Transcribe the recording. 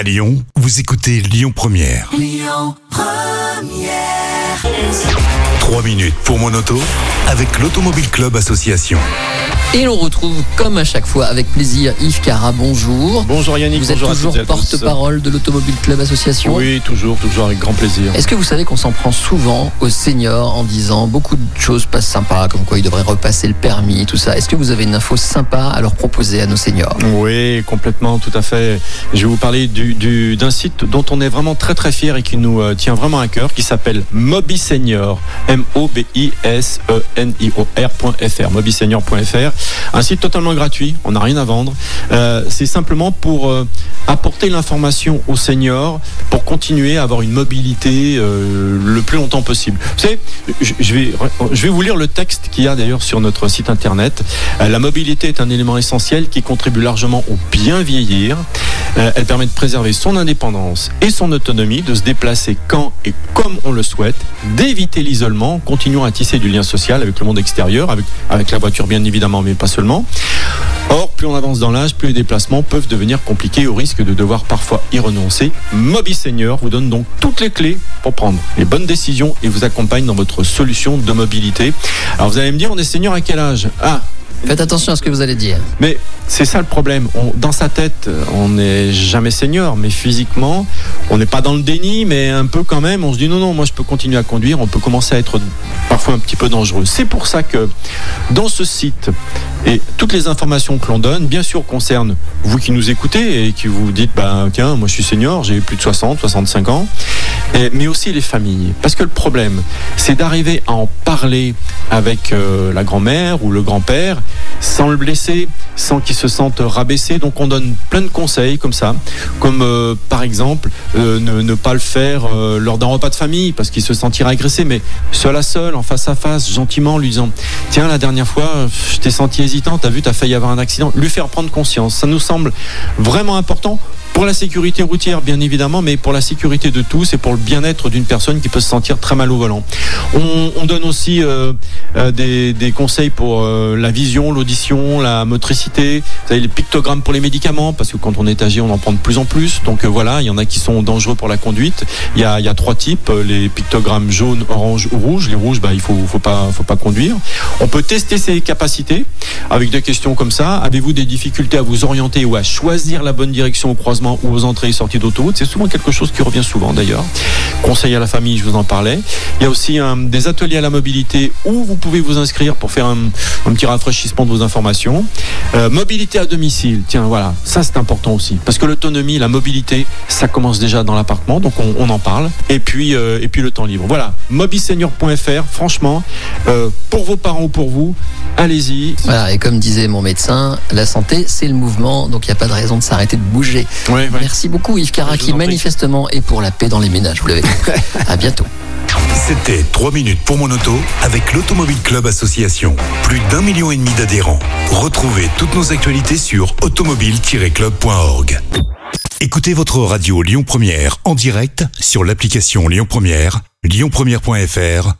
À Lyon, vous écoutez Lyon Première. Trois minutes pour mon auto avec l'Automobile Club Association. Et l'on retrouve, comme à chaque fois, avec plaisir, Yves Cara. Bonjour. Bonjour Yannick, Vous êtes toujours porte-parole de l'Automobile Club Association. Oui, toujours, toujours avec grand plaisir. Est-ce que vous savez qu'on s'en prend souvent aux seniors en disant beaucoup de choses pas sympas, comme quoi ils devraient repasser le permis, tout ça. Est-ce que vous avez une info sympa à leur proposer à nos seniors? Oui, complètement, tout à fait. Je vais vous parler du- du- d'un site dont on est vraiment très très fier et qui nous euh, tient vraiment à cœur, qui s'appelle Mobi Senior, M-O-B-I-S-E-N-I-O-R.fr, mobisenior.fr. Un site totalement gratuit, on n'a rien à vendre. Euh, C'est simplement pour euh, apporter l'information aux seniors pour continuer à avoir une mobilité euh, le plus longtemps possible. Vous savez, je, vais, je vais vous lire le texte qu'il y a d'ailleurs sur notre site internet. La mobilité est un élément essentiel qui contribue largement au bien vieillir. Euh, Elle permet de préserver son indépendance et son autonomie, de se déplacer quand et comme on le souhaite, d'éviter l'isolement, continuant à tisser du lien social avec le monde extérieur, avec, avec la voiture bien évidemment, mais pas seulement. Or, plus on avance dans l'âge, plus les déplacements peuvent devenir compliqués au risque de devoir parfois y renoncer. Mobi Senior vous donne donc toutes les clés pour prendre les bonnes décisions et vous accompagne dans votre solution de mobilité. Alors vous allez me dire, on est senior à quel âge? Ah, Faites attention à ce que vous allez dire. mais c'est ça le problème. Dans sa tête, on n'est jamais senior, mais physiquement, on n'est pas dans le déni, mais un peu quand même. On se dit non, non, moi je peux continuer à conduire. On peut commencer à être parfois un petit peu dangereux. C'est pour ça que dans ce site et toutes les informations que l'on donne, bien sûr, concernent vous qui nous écoutez et qui vous dites, bah tiens, moi je suis senior, j'ai plus de 60, 65 ans, mais aussi les familles. Parce que le problème, c'est d'arriver à en parler avec euh, la grand-mère ou le grand-père sans le blesser, sans qu'il se sente rabaissé. Donc on donne plein de conseils comme ça, comme euh, par exemple euh, ne, ne pas le faire euh, lors d'un repas de famille parce qu'il se sentira agressé, mais seul à seul, en face à face, gentiment, lui disant Tiens, la dernière fois, je t'ai senti hésitant, t'as vu, t'as failli avoir un accident. Lui faire prendre conscience. Ça nous semble vraiment important pour la sécurité routière, bien évidemment, mais pour la sécurité de tous et pour le bien-être d'une personne qui peut se sentir très mal au volant. On, on donne aussi euh, euh, des, des conseils pour euh, la vision, l'audition, la motricité. Vous savez, les pictogrammes pour les médicaments, parce que quand on est âgé, on en prend de plus en plus. Donc euh, voilà, il y en a qui sont dangereux pour la conduite. Il y a, il y a trois types euh, les pictogrammes jaune, orange ou rouge. Les rouges, bah, il faut, faut pas, faut pas conduire. On peut tester ses capacités avec des questions comme ça. Avez-vous des difficultés à vous orienter ou à choisir la bonne direction au croisement ou aux entrées et sorties d'autoroute C'est souvent quelque chose qui revient souvent d'ailleurs. Conseil à la famille, je vous en parlais. Il y a aussi euh, des ateliers à la mobilité où vous pouvez vous inscrire pour faire un, petit rafraîchissement de vos informations. Euh, mobilité à domicile, tiens voilà, ça c'est important aussi. Parce que l'autonomie, la mobilité, ça commence déjà dans l'appartement, donc on, en parle. Et puis, euh, et puis le temps libre. Voilà, mobisenior.fr, franchement, pour vos parents ou pour vous, allez-y. Voilà, et comme disait mon médecin, la santé, c'est le mouvement, donc il n'y a pas de raison de s'arrêter de bouger. Ouais, ouais. Merci beaucoup Yves Cara, qui manifestement est pour la paix dans les ménages, vous l'avez compris. à bientôt. C'était 3 minutes pour mon auto avec l'Automobile Club Association. Plus d'un million et demi d'adhérents. Retrouvez toutes nos actualités sur automobile-club.org. Écoutez votre radio Lyon Première en direct sur l'application Lyon Première, lyonpremière.fr